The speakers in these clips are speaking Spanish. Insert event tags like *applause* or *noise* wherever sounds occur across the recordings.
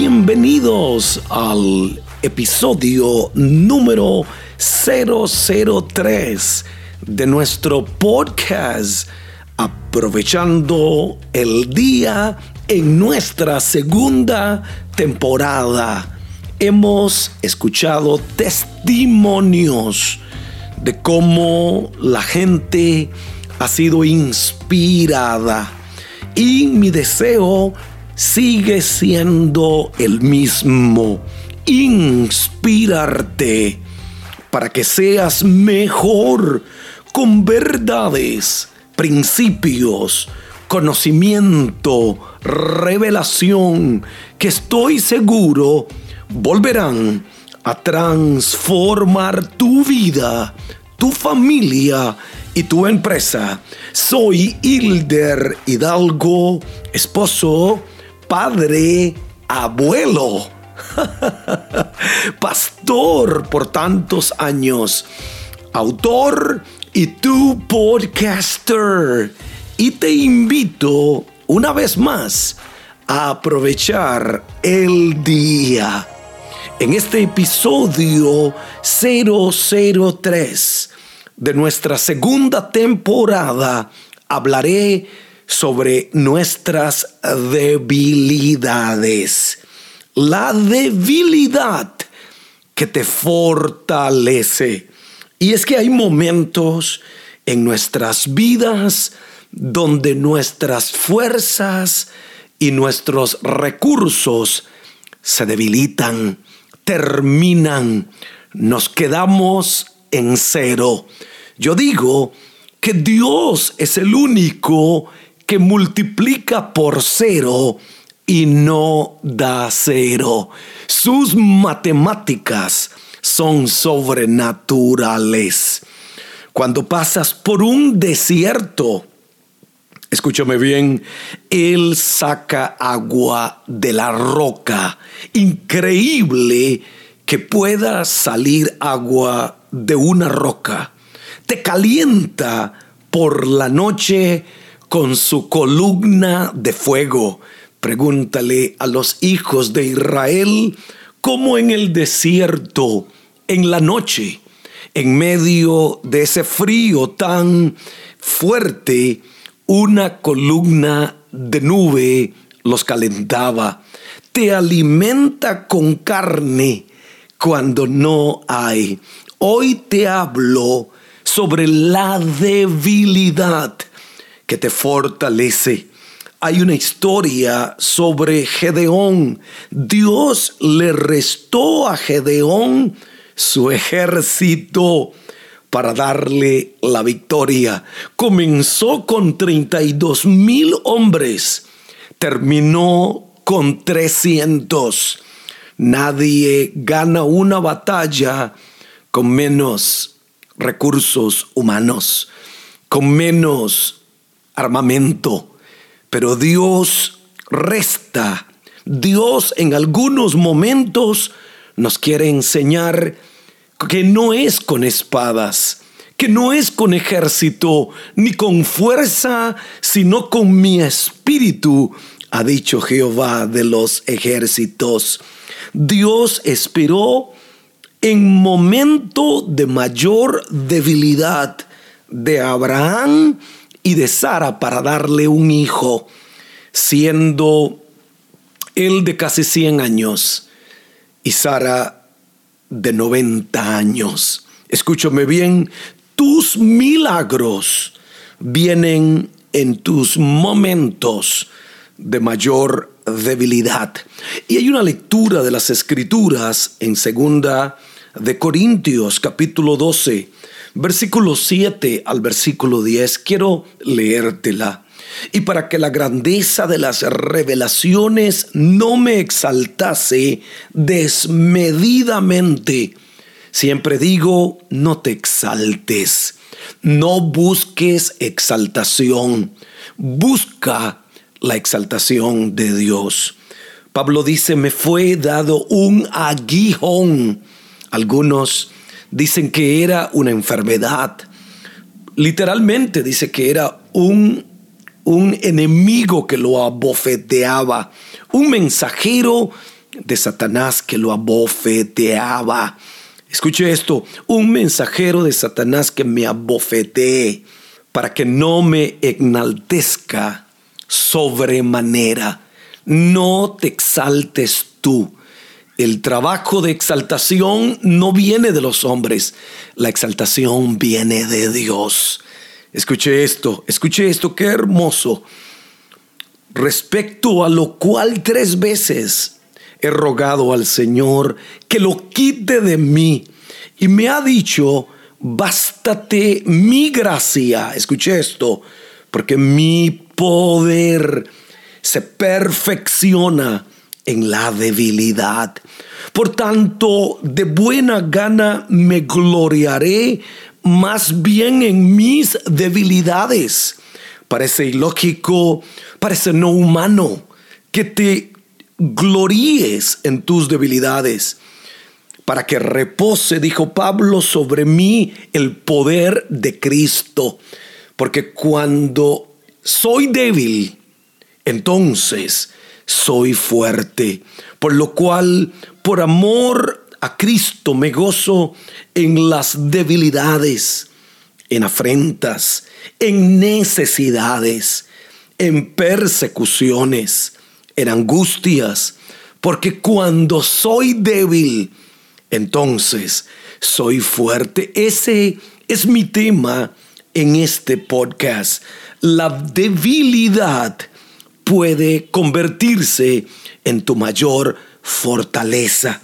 bienvenidos al episodio número 003 de nuestro podcast Aprovechando el día en nuestra segunda temporada. Hemos escuchado testimonios de cómo la gente ha sido inspirada y mi deseo sigue siendo el mismo, inspirarte para que seas mejor con verdades, principios, conocimiento, revelación, que estoy seguro volverán a transformar tu vida, tu familia y tu empresa. Soy Hilder Hidalgo, esposo, padre, abuelo, *laughs* pastor por tantos años, autor y tu podcaster. Y te invito una vez más a aprovechar el día. En este episodio 003 de nuestra segunda temporada hablaré sobre nuestras debilidades. La debilidad que te fortalece. Y es que hay momentos en nuestras vidas donde nuestras fuerzas y nuestros recursos se debilitan, terminan, nos quedamos en cero. Yo digo que Dios es el único que multiplica por cero y no da cero. Sus matemáticas son sobrenaturales. Cuando pasas por un desierto, escúchame bien, Él saca agua de la roca. Increíble que pueda salir agua de una roca. Te calienta por la noche con su columna de fuego. Pregúntale a los hijos de Israel cómo en el desierto, en la noche, en medio de ese frío tan fuerte, una columna de nube los calentaba. Te alimenta con carne cuando no hay. Hoy te hablo sobre la debilidad que te fortalece. Hay una historia sobre Gedeón. Dios le restó a Gedeón su ejército para darle la victoria. Comenzó con 32 mil hombres, terminó con 300. Nadie gana una batalla con menos recursos humanos, con menos armamento, pero Dios resta. Dios en algunos momentos nos quiere enseñar que no es con espadas, que no es con ejército, ni con fuerza, sino con mi espíritu, ha dicho Jehová de los ejércitos. Dios esperó en momento de mayor debilidad de Abraham y de Sara para darle un hijo, siendo él de casi 100 años y Sara de 90 años. Escúchame bien, tus milagros vienen en tus momentos de mayor debilidad. Y hay una lectura de las escrituras en segunda de Corintios capítulo 12 versículo 7 al versículo 10, quiero leértela. Y para que la grandeza de las revelaciones no me exaltase desmedidamente, siempre digo, no te exaltes, no busques exaltación, busca la exaltación de Dios. Pablo dice, me fue dado un aguijón. Algunos dicen que era una enfermedad. Literalmente dice que era un, un enemigo que lo abofeteaba, un mensajero de Satanás que lo abofeteaba. Escuche esto, un mensajero de Satanás que me abofetee para que no me enaltezca sobremanera. No te exaltes tú. El trabajo de exaltación no viene de los hombres, la exaltación viene de Dios. Escuche esto, escuche esto, qué hermoso. Respecto a lo cual tres veces he rogado al Señor que lo quite de mí y me ha dicho, bástate mi gracia. Escuche esto, porque mi poder se perfecciona en la debilidad. Por tanto, de buena gana me gloriaré más bien en mis debilidades. Parece ilógico, parece no humano que te gloríes en tus debilidades para que repose, dijo Pablo, sobre mí el poder de Cristo. Porque cuando soy débil, entonces soy fuerte. Por lo cual, por amor a Cristo, me gozo en las debilidades, en afrentas, en necesidades, en persecuciones, en angustias. Porque cuando soy débil, entonces soy fuerte. Ese es mi tema en este podcast. La debilidad puede convertirse en tu mayor fortaleza.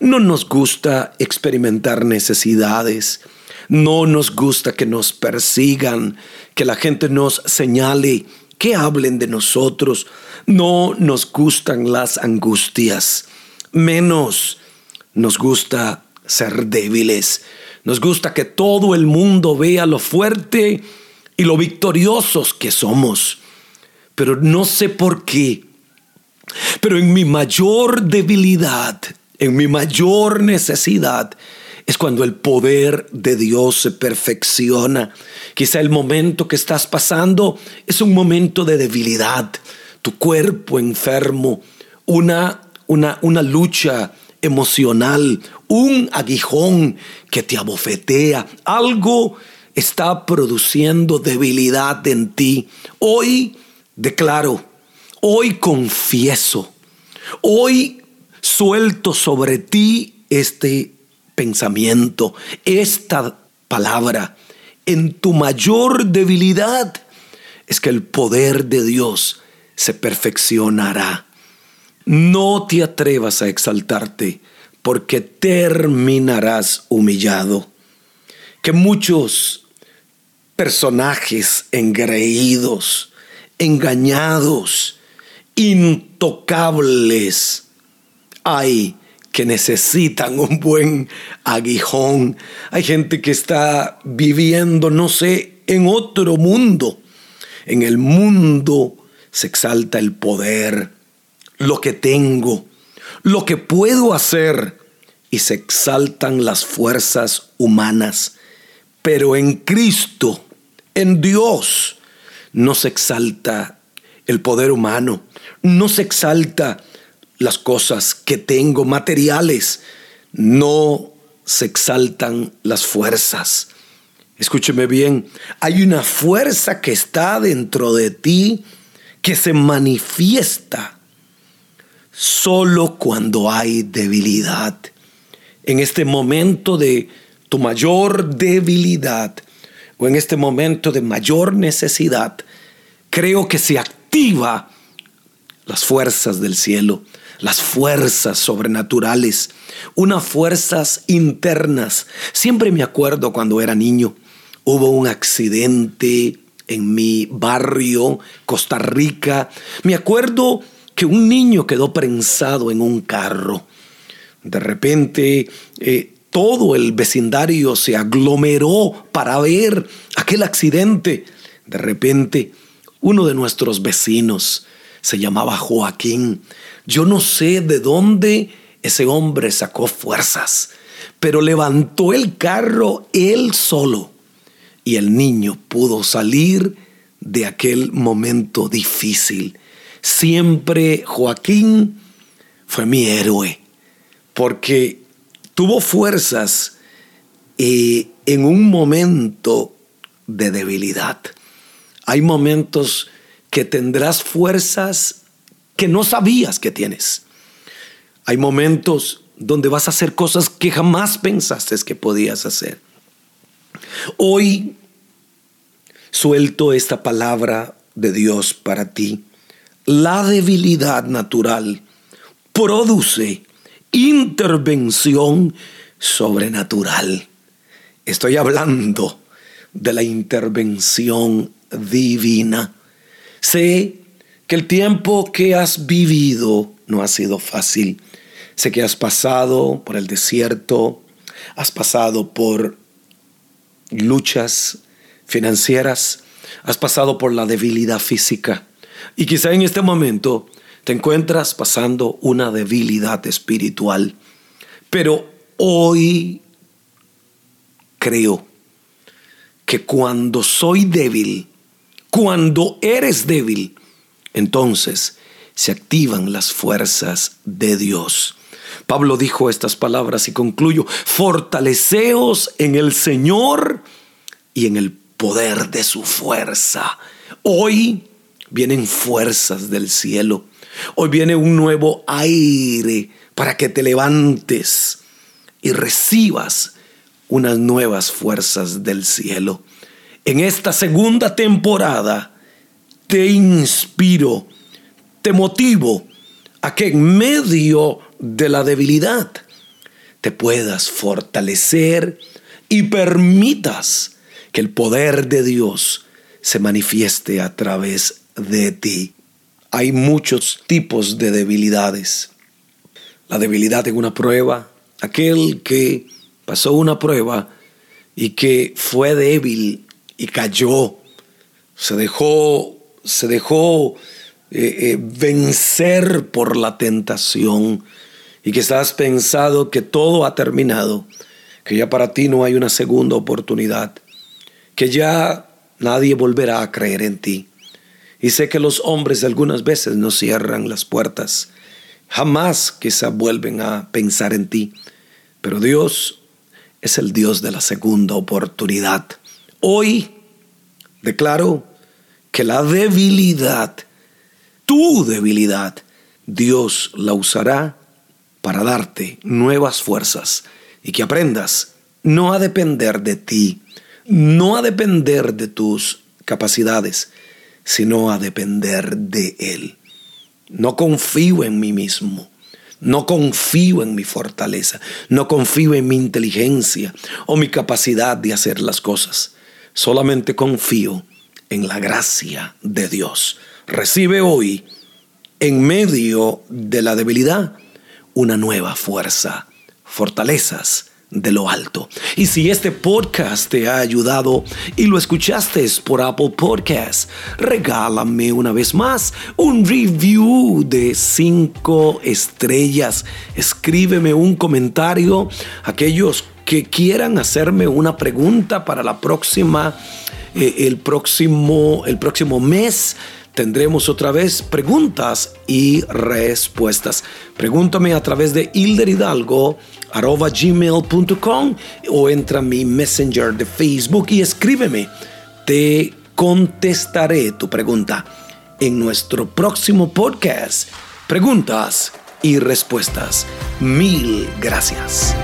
No nos gusta experimentar necesidades. No nos gusta que nos persigan, que la gente nos señale, que hablen de nosotros. No nos gustan las angustias. Menos nos gusta ser débiles. Nos gusta que todo el mundo vea lo fuerte y lo victoriosos que somos. Pero no sé por qué. Pero en mi mayor debilidad, en mi mayor necesidad, es cuando el poder de Dios se perfecciona. Quizá el momento que estás pasando es un momento de debilidad, tu cuerpo enfermo, una, una, una lucha emocional, un aguijón que te abofetea, algo está produciendo debilidad en ti. Hoy declaro, hoy confieso, hoy suelto sobre ti este pensamiento, esta palabra. En tu mayor debilidad es que el poder de Dios se perfeccionará. No te atrevas a exaltarte, porque terminarás humillado. Que muchos personajes engreídos, engañados, intocables, hay que necesitan un buen aguijón. Hay gente que está viviendo, no sé, en otro mundo. En el mundo se exalta el poder, lo que tengo, lo que puedo hacer, y se exaltan las fuerzas humanas. Pero en Cristo, en Dios, no se exalta el poder humano, no se exalta las cosas que tengo materiales, no se exaltan las fuerzas. Escúcheme bien, hay una fuerza que está dentro de ti que se manifiesta solo cuando hay debilidad. En este momento de tu mayor debilidad o en este momento de mayor necesidad, creo que se activa las fuerzas del cielo, las fuerzas sobrenaturales, unas fuerzas internas. Siempre me acuerdo cuando era niño, hubo un accidente en mi barrio, Costa Rica. Me acuerdo que un niño quedó prensado en un carro. De repente eh, todo el vecindario se aglomeró para ver aquel accidente. De repente uno de nuestros vecinos se llamaba Joaquín. Yo no sé de dónde ese hombre sacó fuerzas, pero levantó el carro él solo y el niño pudo salir de aquel momento difícil. Siempre Joaquín fue mi héroe, porque tuvo fuerzas eh, en un momento de debilidad. Hay momentos que tendrás fuerzas que no sabías que tienes. Hay momentos donde vas a hacer cosas que jamás pensaste que podías hacer. Hoy suelto esta palabra de Dios para ti. La debilidad natural produce intervención sobrenatural. Estoy hablando de la intervención divina. Sé que el tiempo que has vivido no ha sido fácil. Sé que has pasado por el desierto, has pasado por luchas financieras, has pasado por la debilidad física y quizá en este momento te encuentras pasando una debilidad espiritual. Pero hoy creo que cuando soy débil, cuando eres débil, entonces se activan las fuerzas de Dios. Pablo dijo estas palabras y concluyo, fortaleceos en el Señor y en el poder de su fuerza. Hoy vienen fuerzas del cielo. Hoy viene un nuevo aire para que te levantes y recibas unas nuevas fuerzas del cielo. En esta segunda temporada te inspiro, te motivo a que en medio de la debilidad te puedas fortalecer y permitas que el poder de Dios se manifieste a través de ti. Hay muchos tipos de debilidades. La debilidad en una prueba, aquel que pasó una prueba y que fue débil y cayó, se dejó, se dejó eh, eh, vencer por la tentación y que estás pensado que todo ha terminado, que ya para ti no hay una segunda oportunidad, que ya nadie volverá a creer en ti. Y sé que los hombres algunas veces no cierran las puertas, jamás quizá vuelven a pensar en ti, pero Dios es el Dios de la segunda oportunidad. Hoy declaro que la debilidad, tu debilidad, Dios la usará para darte nuevas fuerzas y que aprendas no a depender de ti, no a depender de tus capacidades, sino a depender de Él. No confío en mí mismo. No confío en mi fortaleza, no confío en mi inteligencia o mi capacidad de hacer las cosas. Solamente confío en la gracia de Dios. Recibe hoy, en medio de la debilidad, una nueva fuerza, fortalezas de lo alto. Y si este podcast te ha ayudado y lo escuchaste por Apple Podcasts, regálame una vez más un review de cinco estrellas. Escríbeme un comentario. Aquellos que quieran hacerme una pregunta para la próxima, eh, el, próximo, el próximo mes tendremos otra vez preguntas y respuestas. Pregúntame a través de Hilder Hidalgo arroba gmail.com o entra a mi messenger de Facebook y escríbeme. Te contestaré tu pregunta en nuestro próximo podcast. Preguntas y respuestas. Mil gracias.